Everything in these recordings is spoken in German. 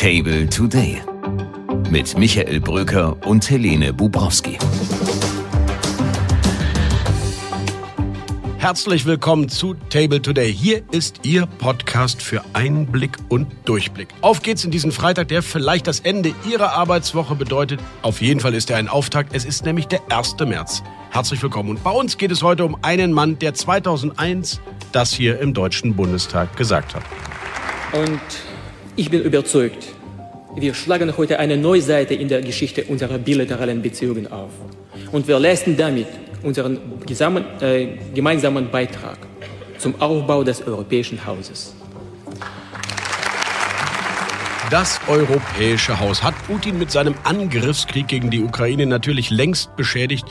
Table Today mit Michael Bröker und Helene Bubrowski. Herzlich willkommen zu Table Today. Hier ist Ihr Podcast für Einblick und Durchblick. Auf geht's in diesen Freitag, der vielleicht das Ende Ihrer Arbeitswoche bedeutet. Auf jeden Fall ist er ein Auftakt. Es ist nämlich der 1. März. Herzlich willkommen. Und bei uns geht es heute um einen Mann, der 2001 das hier im Deutschen Bundestag gesagt hat. Und ich bin überzeugt, wir schlagen heute eine neue Seite in der Geschichte unserer bilateralen Beziehungen auf. Und wir leisten damit unseren äh, gemeinsamen Beitrag zum Aufbau des europäischen Hauses. Das europäische Haus hat Putin mit seinem Angriffskrieg gegen die Ukraine natürlich längst beschädigt.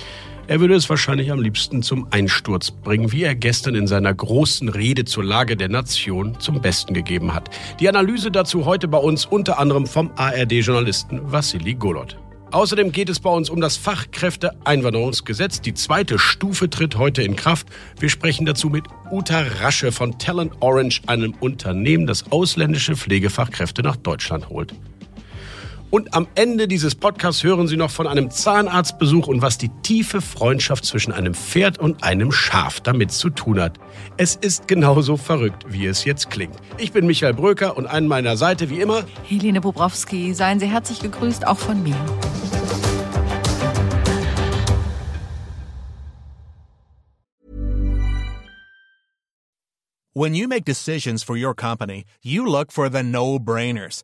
Er würde es wahrscheinlich am liebsten zum Einsturz bringen, wie er gestern in seiner großen Rede zur Lage der Nation zum Besten gegeben hat. Die Analyse dazu heute bei uns unter anderem vom ARD-Journalisten Vassili Golod. Außerdem geht es bei uns um das Fachkräfteeinwanderungsgesetz. Die zweite Stufe tritt heute in Kraft. Wir sprechen dazu mit Uta Rasche von Talent Orange, einem Unternehmen, das ausländische Pflegefachkräfte nach Deutschland holt. Und am Ende dieses Podcasts hören Sie noch von einem Zahnarztbesuch und was die tiefe Freundschaft zwischen einem Pferd und einem Schaf damit zu tun hat. Es ist genauso verrückt, wie es jetzt klingt. Ich bin Michael Bröker und an meiner Seite wie immer Helene Bobrowski. Seien Sie herzlich gegrüßt, auch von mir. When you make decisions for your company, you look for the no-brainers.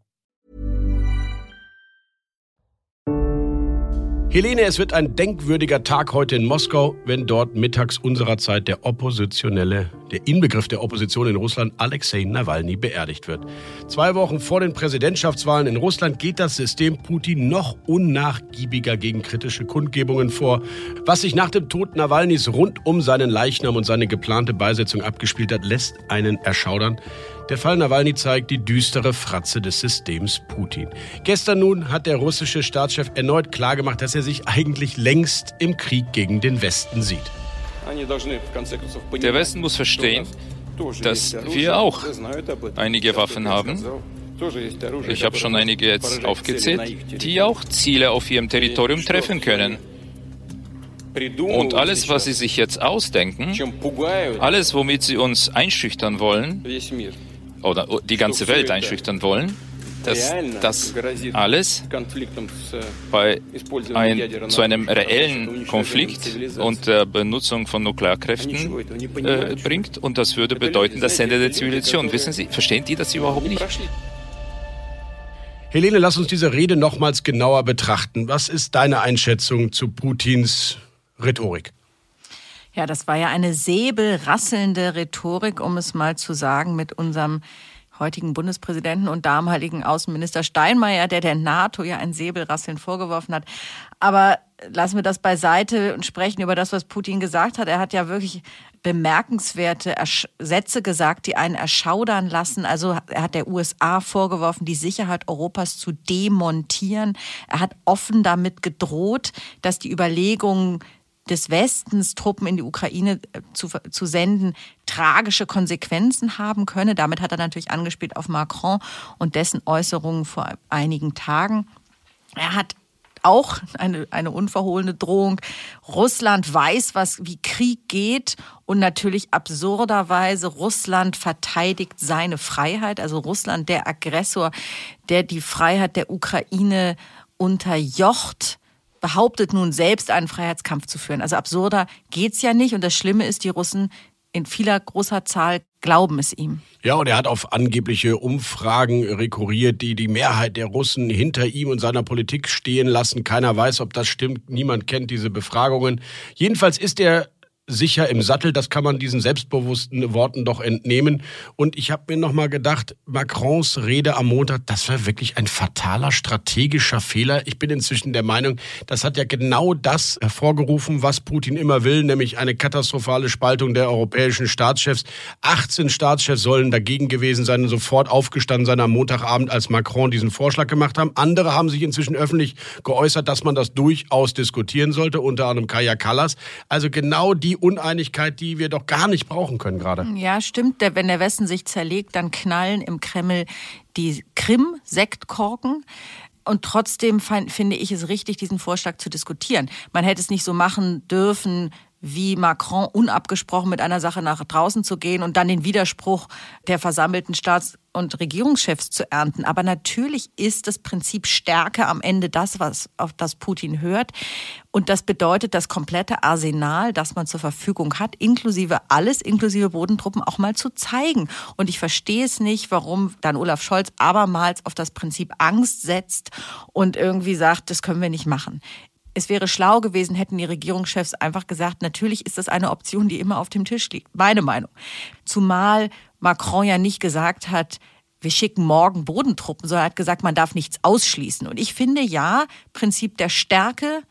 Helene, es wird ein denkwürdiger Tag heute in Moskau, wenn dort mittags unserer Zeit der Oppositionelle, der Inbegriff der Opposition in Russland, Alexei Nawalny, beerdigt wird. Zwei Wochen vor den Präsidentschaftswahlen in Russland geht das System Putin noch unnachgiebiger gegen kritische Kundgebungen vor. Was sich nach dem Tod Nawalnys rund um seinen Leichnam und seine geplante Beisetzung abgespielt hat, lässt einen erschaudern. Der Fall Nawalny zeigt die düstere Fratze des Systems Putin. Gestern nun hat der russische Staatschef erneut klargemacht, dass er sich eigentlich längst im Krieg gegen den Westen sieht. Der Westen muss verstehen, dass wir auch einige Waffen haben. Ich habe schon einige jetzt aufgezählt, die auch Ziele auf ihrem Territorium treffen können. Und alles, was sie sich jetzt ausdenken, alles, womit sie uns einschüchtern wollen, oder die ganze Welt einschüchtern wollen, dass das alles bei ein, zu einem reellen Konflikt und der Benutzung von Nuklearkräften äh, bringt. Und das würde bedeuten das Ende der Zivilisation. Wissen Sie, verstehen die das überhaupt nicht? Helene, lass uns diese Rede nochmals genauer betrachten. Was ist deine Einschätzung zu Putins Rhetorik? Ja, das war ja eine säbelrasselnde Rhetorik, um es mal zu sagen, mit unserem heutigen Bundespräsidenten und damaligen Außenminister Steinmeier, der der NATO ja ein Säbelrasseln vorgeworfen hat. Aber lassen wir das beiseite und sprechen über das, was Putin gesagt hat. Er hat ja wirklich bemerkenswerte Sätze gesagt, die einen erschaudern lassen. Also er hat der USA vorgeworfen, die Sicherheit Europas zu demontieren. Er hat offen damit gedroht, dass die Überlegungen des Westens Truppen in die Ukraine äh, zu, zu senden, tragische Konsequenzen haben könne. Damit hat er natürlich angespielt auf Macron und dessen Äußerungen vor einigen Tagen. Er hat auch eine, eine unverhohlene Drohung. Russland weiß, was, wie Krieg geht und natürlich absurderweise Russland verteidigt seine Freiheit. Also Russland, der Aggressor, der die Freiheit der Ukraine unterjocht behauptet nun selbst einen Freiheitskampf zu führen. Also absurder geht's ja nicht. Und das Schlimme ist, die Russen in vieler großer Zahl glauben es ihm. Ja, und er hat auf angebliche Umfragen rekurriert, die die Mehrheit der Russen hinter ihm und seiner Politik stehen lassen. Keiner weiß, ob das stimmt. Niemand kennt diese Befragungen. Jedenfalls ist er sicher im Sattel. Das kann man diesen selbstbewussten Worten doch entnehmen. Und ich habe mir noch mal gedacht, Macrons Rede am Montag, das war wirklich ein fataler strategischer Fehler. Ich bin inzwischen der Meinung, das hat ja genau das hervorgerufen, was Putin immer will, nämlich eine katastrophale Spaltung der europäischen Staatschefs. 18 Staatschefs sollen dagegen gewesen sein und sofort aufgestanden sein am Montagabend, als Macron diesen Vorschlag gemacht haben. Andere haben sich inzwischen öffentlich geäußert, dass man das durchaus diskutieren sollte, unter anderem Kaya Kallas. Also genau die Uneinigkeit, die wir doch gar nicht brauchen können gerade. Ja, stimmt. Wenn der Westen sich zerlegt, dann knallen im Kreml die Krim-Sektkorken. Und trotzdem finde ich es richtig, diesen Vorschlag zu diskutieren. Man hätte es nicht so machen dürfen, wie Macron unabgesprochen mit einer Sache nach draußen zu gehen und dann den Widerspruch der versammelten Staats- und Regierungschefs zu ernten. Aber natürlich ist das Prinzip Stärke am Ende das, was auf das Putin hört. Und das bedeutet, das komplette Arsenal, das man zur Verfügung hat, inklusive alles, inklusive Bodentruppen, auch mal zu zeigen. Und ich verstehe es nicht, warum dann Olaf Scholz abermals auf das Prinzip Angst setzt und irgendwie sagt, das können wir nicht machen es wäre schlau gewesen, hätten die Regierungschefs einfach gesagt, natürlich ist das eine Option, die immer auf dem Tisch liegt. Meine Meinung. Zumal Macron ja nicht gesagt hat, wir schicken morgen Bodentruppen, sondern er hat gesagt, man darf nichts ausschließen. Und ich finde ja, Prinzip der Stärke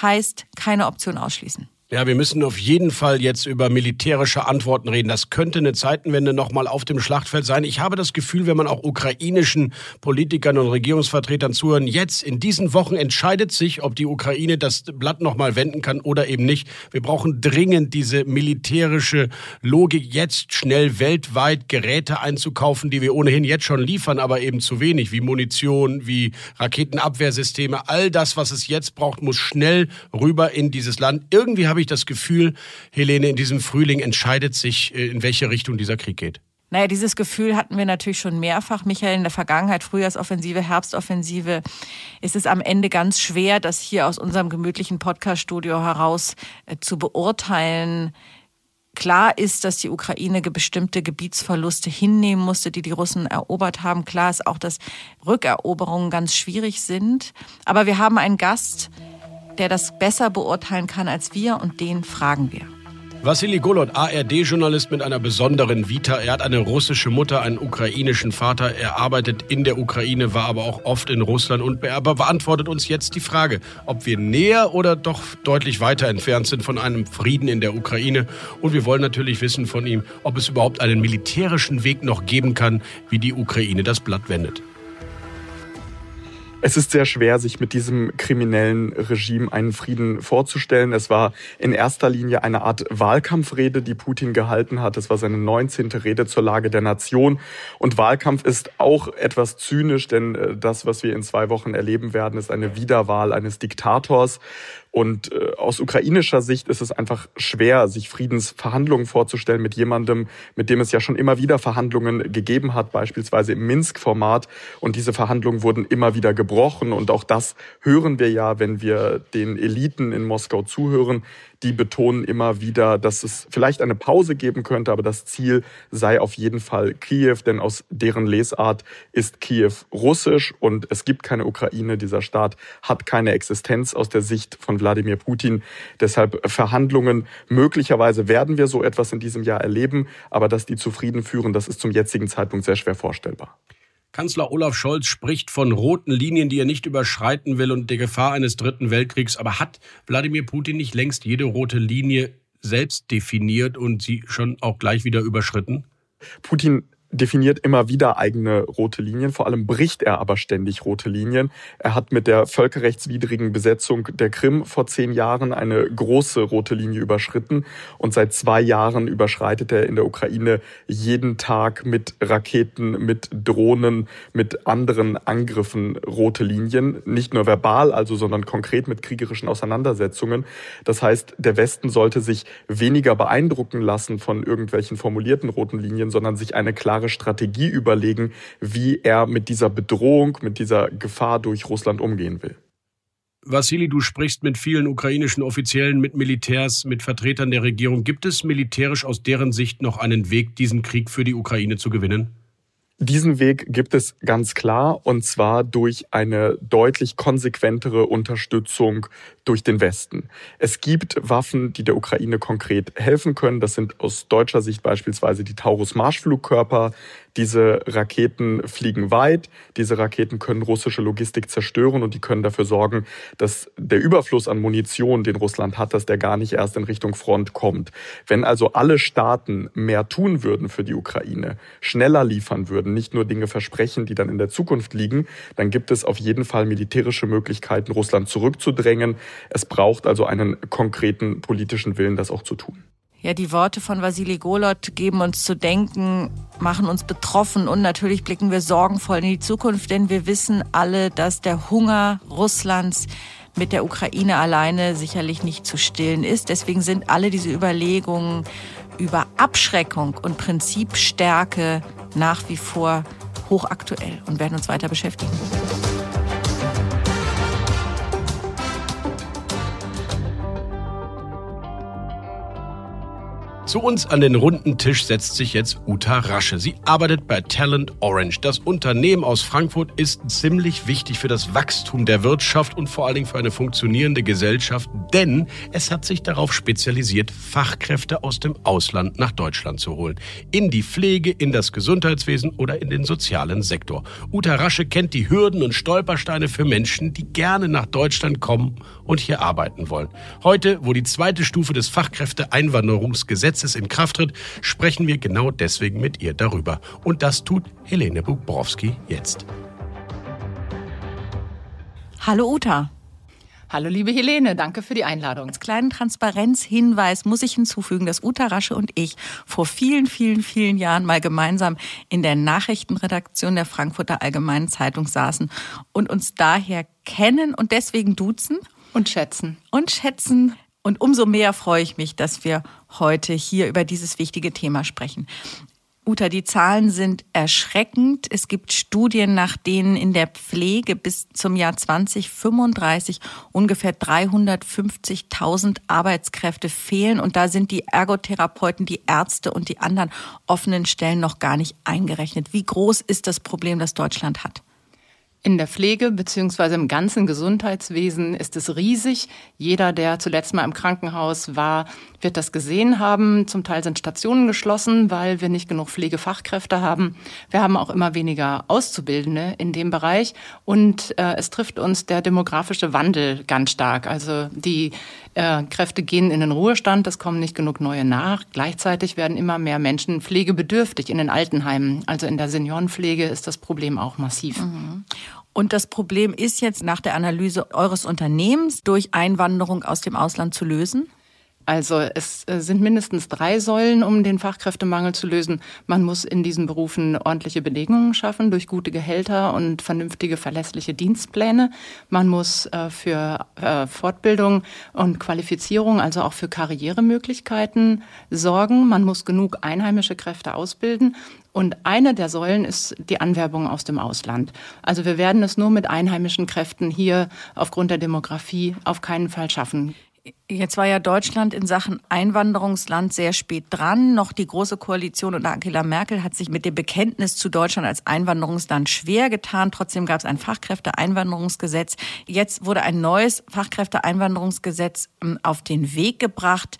heißt keine Option ausschließen. Ja, wir müssen auf jeden Fall jetzt über militärische Antworten reden. Das könnte eine Zeitenwende nochmal auf dem Schlachtfeld sein. Ich habe das Gefühl, wenn man auch ukrainischen Politikern und Regierungsvertretern zuhören, jetzt in diesen Wochen entscheidet sich, ob die Ukraine das Blatt nochmal wenden kann oder eben nicht. Wir brauchen dringend diese militärische Logik, jetzt schnell weltweit Geräte einzukaufen, die wir ohnehin jetzt schon liefern, aber eben zu wenig, wie Munition, wie Raketenabwehrsysteme. All das, was es jetzt braucht, muss schnell rüber in dieses Land. Irgendwie habe habe ich das Gefühl, Helene, in diesem Frühling entscheidet sich, äh, in welche Richtung dieser Krieg geht. Naja, dieses Gefühl hatten wir natürlich schon mehrfach, Michael, in der Vergangenheit, Frühjahrsoffensive, Herbstoffensive. Ist es am Ende ganz schwer, das hier aus unserem gemütlichen Podcaststudio heraus äh, zu beurteilen. Klar ist, dass die Ukraine bestimmte Gebietsverluste hinnehmen musste, die die Russen erobert haben. Klar ist auch, dass Rückeroberungen ganz schwierig sind. Aber wir haben einen Gast, der das besser beurteilen kann als wir und den fragen wir. Vassili Golod, ARD-Journalist mit einer besonderen Vita. Er hat eine russische Mutter, einen ukrainischen Vater. Er arbeitet in der Ukraine, war aber auch oft in Russland und beantwortet uns jetzt die Frage, ob wir näher oder doch deutlich weiter entfernt sind von einem Frieden in der Ukraine. Und wir wollen natürlich wissen von ihm, ob es überhaupt einen militärischen Weg noch geben kann, wie die Ukraine das Blatt wendet. Es ist sehr schwer, sich mit diesem kriminellen Regime einen Frieden vorzustellen. Es war in erster Linie eine Art Wahlkampfrede, die Putin gehalten hat. Es war seine 19. Rede zur Lage der Nation. Und Wahlkampf ist auch etwas zynisch, denn äh, das, was wir in zwei Wochen erleben werden, ist eine Wiederwahl eines Diktators. Und äh, aus ukrainischer Sicht ist es einfach schwer, sich Friedensverhandlungen vorzustellen mit jemandem, mit dem es ja schon immer wieder Verhandlungen gegeben hat, beispielsweise im Minsk-Format. Und diese Verhandlungen wurden immer wieder gebrochen. Und auch das hören wir ja, wenn wir den Eliten in Moskau zuhören die betonen immer wieder, dass es vielleicht eine Pause geben könnte, aber das Ziel sei auf jeden Fall Kiew, denn aus deren Lesart ist Kiew russisch und es gibt keine Ukraine. Dieser Staat hat keine Existenz aus der Sicht von Wladimir Putin. Deshalb Verhandlungen. Möglicherweise werden wir so etwas in diesem Jahr erleben, aber dass die zufrieden führen, das ist zum jetzigen Zeitpunkt sehr schwer vorstellbar. Kanzler Olaf Scholz spricht von roten Linien, die er nicht überschreiten will und der Gefahr eines dritten Weltkriegs. Aber hat Wladimir Putin nicht längst jede rote Linie selbst definiert und sie schon auch gleich wieder überschritten? Putin definiert immer wieder eigene rote Linien. Vor allem bricht er aber ständig rote Linien. Er hat mit der völkerrechtswidrigen Besetzung der Krim vor zehn Jahren eine große rote Linie überschritten. Und seit zwei Jahren überschreitet er in der Ukraine jeden Tag mit Raketen, mit Drohnen, mit anderen Angriffen rote Linien. Nicht nur verbal, also, sondern konkret mit kriegerischen Auseinandersetzungen. Das heißt, der Westen sollte sich weniger beeindrucken lassen von irgendwelchen formulierten roten Linien, sondern sich eine klare klare Strategie überlegen, wie er mit dieser Bedrohung, mit dieser Gefahr durch Russland umgehen will. Vassili, du sprichst mit vielen ukrainischen Offiziellen, mit Militärs, mit Vertretern der Regierung. Gibt es militärisch aus deren Sicht noch einen Weg, diesen Krieg für die Ukraine zu gewinnen? Diesen Weg gibt es ganz klar und zwar durch eine deutlich konsequentere Unterstützung durch den Westen. Es gibt Waffen, die der Ukraine konkret helfen können. Das sind aus deutscher Sicht beispielsweise die Taurus Marschflugkörper. Diese Raketen fliegen weit. Diese Raketen können russische Logistik zerstören und die können dafür sorgen, dass der Überfluss an Munition, den Russland hat, dass der gar nicht erst in Richtung Front kommt. Wenn also alle Staaten mehr tun würden für die Ukraine, schneller liefern würden, nicht nur Dinge versprechen, die dann in der Zukunft liegen, dann gibt es auf jeden Fall militärische Möglichkeiten, Russland zurückzudrängen. Es braucht also einen konkreten politischen Willen, das auch zu tun. Ja, die Worte von Vasili Golot geben uns zu denken, machen uns betroffen und natürlich blicken wir sorgenvoll in die Zukunft, denn wir wissen alle, dass der Hunger Russlands mit der Ukraine alleine sicherlich nicht zu stillen ist. Deswegen sind alle diese Überlegungen über Abschreckung und Prinzipstärke nach wie vor hochaktuell und werden uns weiter beschäftigen. Zu uns an den runden Tisch setzt sich jetzt Uta Rasche. Sie arbeitet bei Talent Orange. Das Unternehmen aus Frankfurt ist ziemlich wichtig für das Wachstum der Wirtschaft und vor allen Dingen für eine funktionierende Gesellschaft, denn es hat sich darauf spezialisiert, Fachkräfte aus dem Ausland nach Deutschland zu holen. In die Pflege, in das Gesundheitswesen oder in den sozialen Sektor. Uta Rasche kennt die Hürden und Stolpersteine für Menschen, die gerne nach Deutschland kommen und hier arbeiten wollen. Heute, wo die zweite Stufe des Fachkräfteeinwanderungsgesetzes Gesetzes in Kraft tritt, sprechen wir genau deswegen mit ihr darüber. Und das tut Helene Bubrowski jetzt. Hallo Uta. Hallo liebe Helene, danke für die Einladung. Als kleinen Transparenzhinweis muss ich hinzufügen, dass Uta Rasche und ich vor vielen, vielen, vielen Jahren mal gemeinsam in der Nachrichtenredaktion der Frankfurter Allgemeinen Zeitung saßen und uns daher kennen und deswegen duzen. Und schätzen. Und schätzen. Und umso mehr freue ich mich, dass wir heute hier über dieses wichtige Thema sprechen. Uta, die Zahlen sind erschreckend. Es gibt Studien, nach denen in der Pflege bis zum Jahr 2035 ungefähr 350.000 Arbeitskräfte fehlen. Und da sind die Ergotherapeuten, die Ärzte und die anderen offenen Stellen noch gar nicht eingerechnet. Wie groß ist das Problem, das Deutschland hat? In der Pflege beziehungsweise im ganzen Gesundheitswesen ist es riesig. Jeder, der zuletzt mal im Krankenhaus war, wird das gesehen haben. Zum Teil sind Stationen geschlossen, weil wir nicht genug Pflegefachkräfte haben. Wir haben auch immer weniger Auszubildende in dem Bereich. Und äh, es trifft uns der demografische Wandel ganz stark. Also die äh, Kräfte gehen in den Ruhestand, es kommen nicht genug neue nach. Gleichzeitig werden immer mehr Menschen pflegebedürftig in den Altenheimen. Also in der Seniorenpflege ist das Problem auch massiv. Mhm. Und das Problem ist jetzt nach der Analyse eures Unternehmens durch Einwanderung aus dem Ausland zu lösen? Also es äh, sind mindestens drei Säulen, um den Fachkräftemangel zu lösen. Man muss in diesen Berufen ordentliche Bedingungen schaffen durch gute Gehälter und vernünftige, verlässliche Dienstpläne. Man muss äh, für äh, Fortbildung und Qualifizierung, also auch für Karrieremöglichkeiten sorgen. Man muss genug einheimische Kräfte ausbilden. Und eine der Säulen ist die Anwerbung aus dem Ausland. Also wir werden es nur mit einheimischen Kräften hier aufgrund der Demografie auf keinen Fall schaffen. Jetzt war ja Deutschland in Sachen Einwanderungsland sehr spät dran. Noch die Große Koalition und Angela Merkel hat sich mit dem Bekenntnis zu Deutschland als Einwanderungsland schwer getan. Trotzdem gab es ein Fachkräfteeinwanderungsgesetz. Jetzt wurde ein neues Fachkräfteeinwanderungsgesetz ähm, auf den Weg gebracht.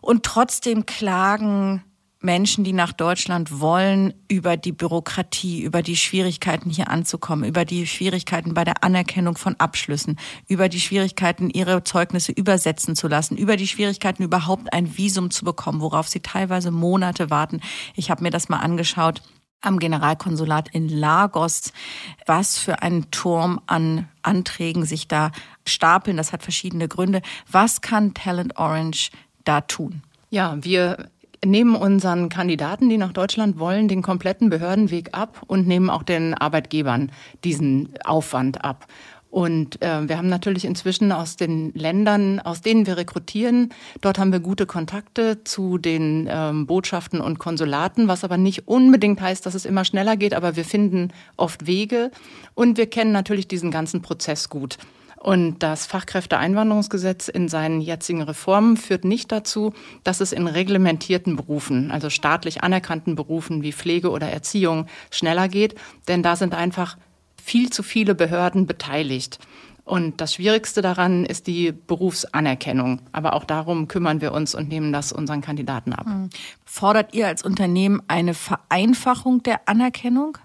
Und trotzdem klagen Menschen, die nach Deutschland wollen, über die Bürokratie, über die Schwierigkeiten hier anzukommen, über die Schwierigkeiten bei der Anerkennung von Abschlüssen, über die Schwierigkeiten, ihre Zeugnisse übersetzen zu lassen, über die Schwierigkeiten, überhaupt ein Visum zu bekommen, worauf sie teilweise Monate warten. Ich habe mir das mal angeschaut am Generalkonsulat in Lagos, was für einen Turm an Anträgen sich da stapeln. Das hat verschiedene Gründe. Was kann Talent Orange da tun? Ja, wir nehmen unseren Kandidaten, die nach Deutschland wollen, den kompletten Behördenweg ab und nehmen auch den Arbeitgebern diesen Aufwand ab. Und äh, wir haben natürlich inzwischen aus den Ländern, aus denen wir rekrutieren, dort haben wir gute Kontakte zu den ähm, Botschaften und Konsulaten, was aber nicht unbedingt heißt, dass es immer schneller geht, aber wir finden oft Wege und wir kennen natürlich diesen ganzen Prozess gut. Und das Fachkräfteeinwanderungsgesetz in seinen jetzigen Reformen führt nicht dazu, dass es in reglementierten Berufen, also staatlich anerkannten Berufen wie Pflege oder Erziehung, schneller geht, denn da sind einfach viel zu viele Behörden beteiligt. Und das Schwierigste daran ist die Berufsanerkennung. Aber auch darum kümmern wir uns und nehmen das unseren Kandidaten ab. Hm. Fordert ihr als Unternehmen eine Vereinfachung der Anerkennung?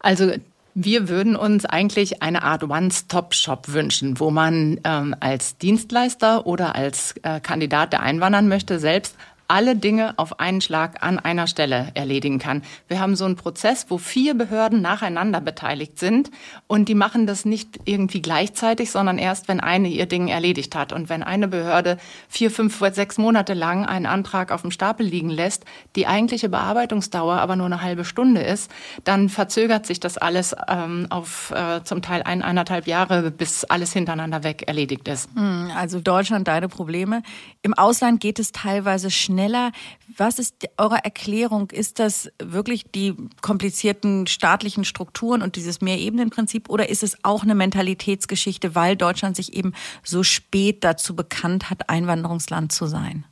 Also wir würden uns eigentlich eine Art One-Stop-Shop wünschen, wo man ähm, als Dienstleister oder als äh, Kandidat, der einwandern möchte, selbst alle Dinge auf einen Schlag an einer Stelle erledigen kann. Wir haben so einen Prozess, wo vier Behörden nacheinander beteiligt sind und die machen das nicht irgendwie gleichzeitig, sondern erst, wenn eine ihr Ding erledigt hat. Und wenn eine Behörde vier, fünf, sechs Monate lang einen Antrag auf dem Stapel liegen lässt, die eigentliche Bearbeitungsdauer aber nur eine halbe Stunde ist, dann verzögert sich das alles ähm, auf äh, zum Teil ein, eineinhalb Jahre, bis alles hintereinander weg erledigt ist. Hm, also Deutschland, deine Probleme. Im Ausland geht es teilweise schnell schneller. Was ist eure Erklärung? Ist das wirklich die komplizierten staatlichen Strukturen und dieses Mehrebenenprinzip oder ist es auch eine Mentalitätsgeschichte, weil Deutschland sich eben so spät dazu bekannt hat, Einwanderungsland zu sein?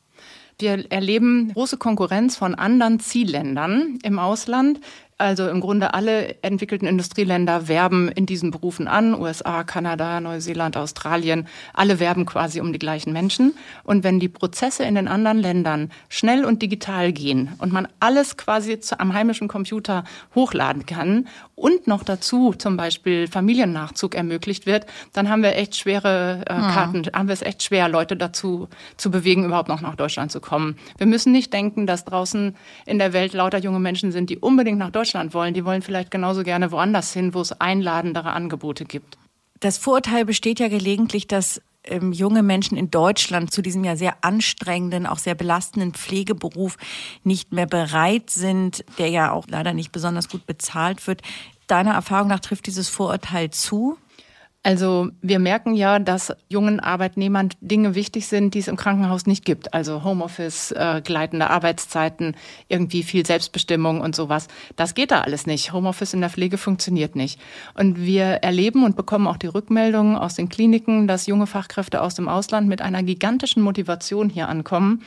Wir erleben große Konkurrenz von anderen Zielländern im Ausland. Also im Grunde alle entwickelten Industrieländer werben in diesen Berufen an. USA, Kanada, Neuseeland, Australien. Alle werben quasi um die gleichen Menschen. Und wenn die Prozesse in den anderen Ländern schnell und digital gehen und man alles quasi am heimischen Computer hochladen kann und noch dazu zum Beispiel Familiennachzug ermöglicht wird, dann haben wir echt schwere äh, hm. Karten, mhm. haben wir es echt schwer, Leute dazu zu bewegen, überhaupt noch nach Deutschland zu kommen. Wir müssen nicht denken, dass draußen in der Welt lauter junge Menschen sind, die unbedingt nach Deutschland Deutschland wollen. Die wollen vielleicht genauso gerne woanders hin, wo es einladendere Angebote gibt. Das Vorurteil besteht ja gelegentlich, dass ähm, junge Menschen in Deutschland zu diesem ja sehr anstrengenden, auch sehr belastenden Pflegeberuf nicht mehr bereit sind, der ja auch leider nicht besonders gut bezahlt wird. Deiner Erfahrung nach trifft dieses Vorurteil zu? Also wir merken ja, dass jungen Arbeitnehmern Dinge wichtig sind, die es im Krankenhaus nicht gibt. Also Homeoffice, äh, gleitende Arbeitszeiten, irgendwie viel Selbstbestimmung und sowas. Das geht da alles nicht. Homeoffice in der Pflege funktioniert nicht. Und wir erleben und bekommen auch die Rückmeldungen aus den Kliniken, dass junge Fachkräfte aus dem Ausland mit einer gigantischen Motivation hier ankommen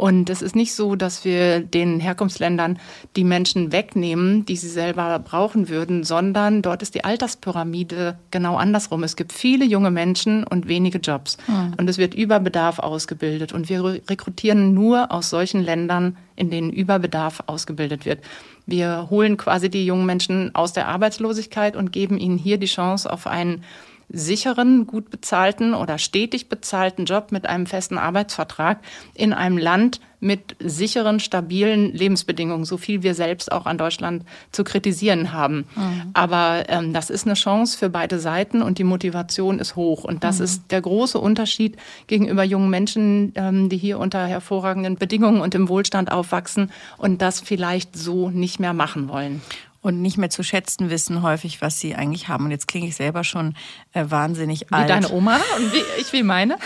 und es ist nicht so, dass wir den Herkunftsländern die Menschen wegnehmen, die sie selber brauchen würden, sondern dort ist die Alterspyramide genau andersrum. Es gibt viele junge Menschen und wenige Jobs. Mhm. Und es wird Überbedarf ausgebildet. Und wir rekrutieren nur aus solchen Ländern, in denen Überbedarf ausgebildet wird. Wir holen quasi die jungen Menschen aus der Arbeitslosigkeit und geben ihnen hier die Chance auf einen sicheren, gut bezahlten oder stetig bezahlten Job mit einem festen Arbeitsvertrag in einem Land mit sicheren, stabilen Lebensbedingungen, so viel wir selbst auch an Deutschland zu kritisieren haben. Mhm. Aber ähm, das ist eine Chance für beide Seiten und die Motivation ist hoch. Und das mhm. ist der große Unterschied gegenüber jungen Menschen, ähm, die hier unter hervorragenden Bedingungen und im Wohlstand aufwachsen und das vielleicht so nicht mehr machen wollen und nicht mehr zu schätzen wissen häufig, was sie eigentlich haben. Und jetzt klinge ich selber schon äh, wahnsinnig wie alt. Wie deine Oma und wie ich wie meine.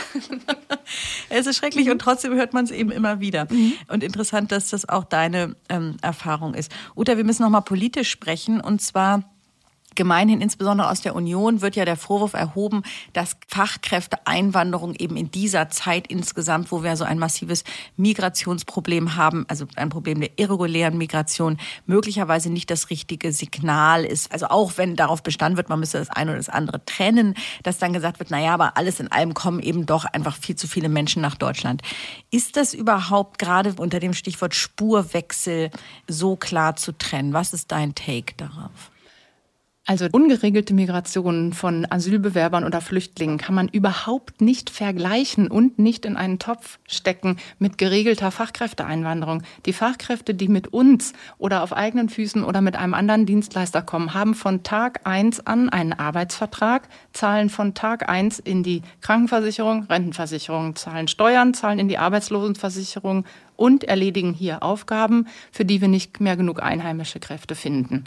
es ist schrecklich und trotzdem hört man es eben immer wieder. Mhm. Und interessant, dass das auch deine ähm, Erfahrung ist. Uta, wir müssen noch mal politisch sprechen und zwar Gemeinhin, insbesondere aus der Union, wird ja der Vorwurf erhoben, dass Fachkräfteeinwanderung eben in dieser Zeit insgesamt, wo wir so ein massives Migrationsproblem haben, also ein Problem der irregulären Migration, möglicherweise nicht das richtige Signal ist. Also auch wenn darauf bestanden wird, man müsse das eine oder das andere trennen, dass dann gesagt wird, naja, aber alles in allem kommen eben doch einfach viel zu viele Menschen nach Deutschland. Ist das überhaupt gerade unter dem Stichwort Spurwechsel so klar zu trennen? Was ist dein Take darauf? Also ungeregelte Migration von Asylbewerbern oder Flüchtlingen kann man überhaupt nicht vergleichen und nicht in einen Topf stecken mit geregelter Fachkräfteeinwanderung. Die Fachkräfte, die mit uns oder auf eigenen Füßen oder mit einem anderen Dienstleister kommen, haben von Tag eins an einen Arbeitsvertrag, zahlen von Tag eins in die Krankenversicherung, Rentenversicherung, zahlen Steuern, zahlen in die Arbeitslosenversicherung und erledigen hier Aufgaben, für die wir nicht mehr genug einheimische Kräfte finden.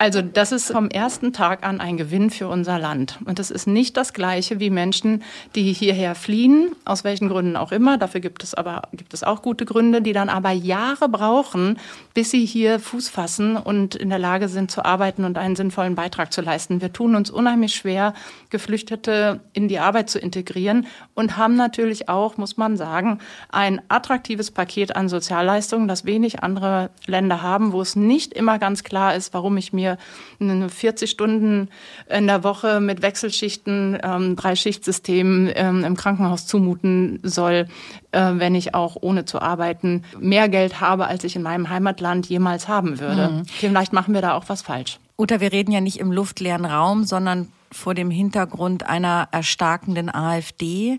Also das ist vom ersten Tag an ein Gewinn für unser Land. Und das ist nicht das Gleiche wie Menschen, die hierher fliehen, aus welchen Gründen auch immer. Dafür gibt es aber gibt es auch gute Gründe, die dann aber Jahre brauchen, bis sie hier Fuß fassen und in der Lage sind zu arbeiten und einen sinnvollen Beitrag zu leisten. Wir tun uns unheimlich schwer, Geflüchtete in die Arbeit zu integrieren und haben natürlich auch, muss man sagen, ein attraktives Paket an Sozialleistungen, das wenig andere Länder haben, wo es nicht immer ganz klar ist, warum ich mir 40 Stunden in der Woche mit Wechselschichten, ähm, drei Schichtsystemen ähm, im Krankenhaus zumuten soll, äh, wenn ich auch ohne zu arbeiten mehr Geld habe, als ich in meinem Heimatland jemals haben würde. Mhm. Vielleicht machen wir da auch was falsch. Uta, wir reden ja nicht im luftleeren Raum, sondern vor dem Hintergrund einer erstarkenden AfD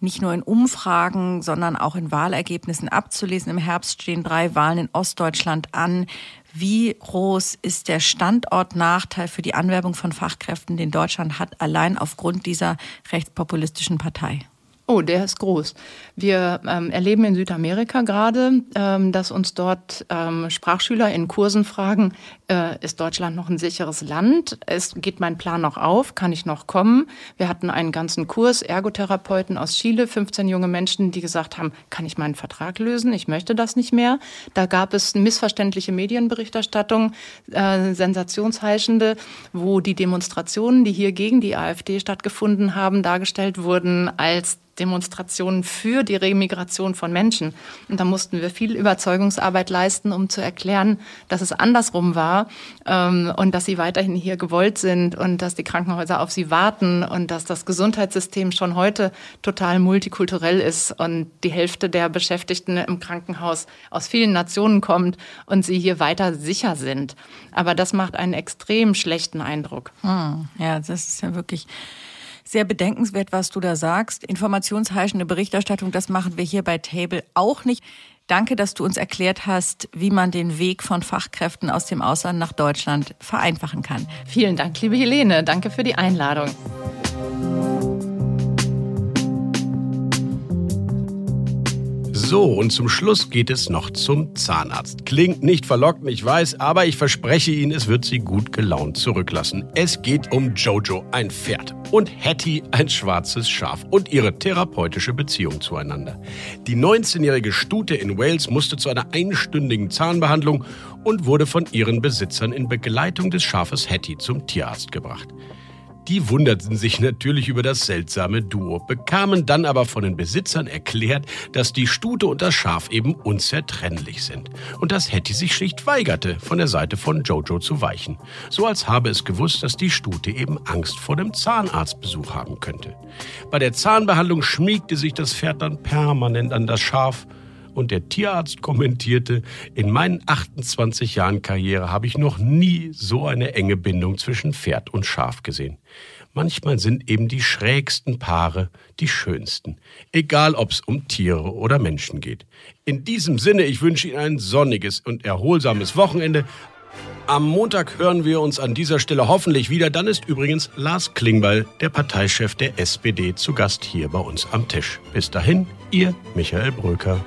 nicht nur in Umfragen, sondern auch in Wahlergebnissen abzulesen. Im Herbst stehen drei Wahlen in Ostdeutschland an. Wie groß ist der Standortnachteil für die Anwerbung von Fachkräften, den Deutschland hat, allein aufgrund dieser rechtspopulistischen Partei? Oh, der ist groß. Wir ähm, erleben in Südamerika gerade, ähm, dass uns dort ähm, Sprachschüler in Kursen fragen, äh, ist Deutschland noch ein sicheres Land? Es geht mein Plan noch auf? Kann ich noch kommen? Wir hatten einen ganzen Kurs Ergotherapeuten aus Chile, 15 junge Menschen, die gesagt haben, kann ich meinen Vertrag lösen? Ich möchte das nicht mehr. Da gab es missverständliche Medienberichterstattung, äh, sensationsheischende, wo die Demonstrationen, die hier gegen die AfD stattgefunden haben, dargestellt wurden als Demonstrationen für die Remigration von Menschen. Und da mussten wir viel Überzeugungsarbeit leisten, um zu erklären, dass es andersrum war ähm, und dass sie weiterhin hier gewollt sind und dass die Krankenhäuser auf sie warten und dass das Gesundheitssystem schon heute total multikulturell ist und die Hälfte der Beschäftigten im Krankenhaus aus vielen Nationen kommt und sie hier weiter sicher sind. Aber das macht einen extrem schlechten Eindruck. Hm, ja, das ist ja wirklich sehr bedenkenswert, was du da sagst. Informationsheischende Berichterstattung, das machen wir hier bei Table auch nicht. Danke, dass du uns erklärt hast, wie man den Weg von Fachkräften aus dem Ausland nach Deutschland vereinfachen kann. Vielen Dank, liebe Helene. Danke für die Einladung. So, und zum Schluss geht es noch zum Zahnarzt. Klingt nicht verlockend, ich weiß, aber ich verspreche Ihnen, es wird Sie gut gelaunt zurücklassen. Es geht um Jojo, ein Pferd, und Hattie, ein schwarzes Schaf, und ihre therapeutische Beziehung zueinander. Die 19-jährige Stute in Wales musste zu einer einstündigen Zahnbehandlung und wurde von ihren Besitzern in Begleitung des Schafes Hattie zum Tierarzt gebracht. Die wunderten sich natürlich über das seltsame Duo, bekamen dann aber von den Besitzern erklärt, dass die Stute und das Schaf eben unzertrennlich sind und dass Hetty sich schlicht weigerte, von der Seite von Jojo zu weichen, so als habe es gewusst, dass die Stute eben Angst vor dem Zahnarztbesuch haben könnte. Bei der Zahnbehandlung schmiegte sich das Pferd dann permanent an das Schaf und der Tierarzt kommentierte, in meinen 28 Jahren Karriere habe ich noch nie so eine enge Bindung zwischen Pferd und Schaf gesehen. Manchmal sind eben die schrägsten Paare die schönsten, egal ob es um Tiere oder Menschen geht. In diesem Sinne, ich wünsche Ihnen ein sonniges und erholsames Wochenende. Am Montag hören wir uns an dieser Stelle hoffentlich wieder. Dann ist übrigens Lars Klingbeil, der Parteichef der SPD, zu Gast hier bei uns am Tisch. Bis dahin, Ihr Michael Bröker.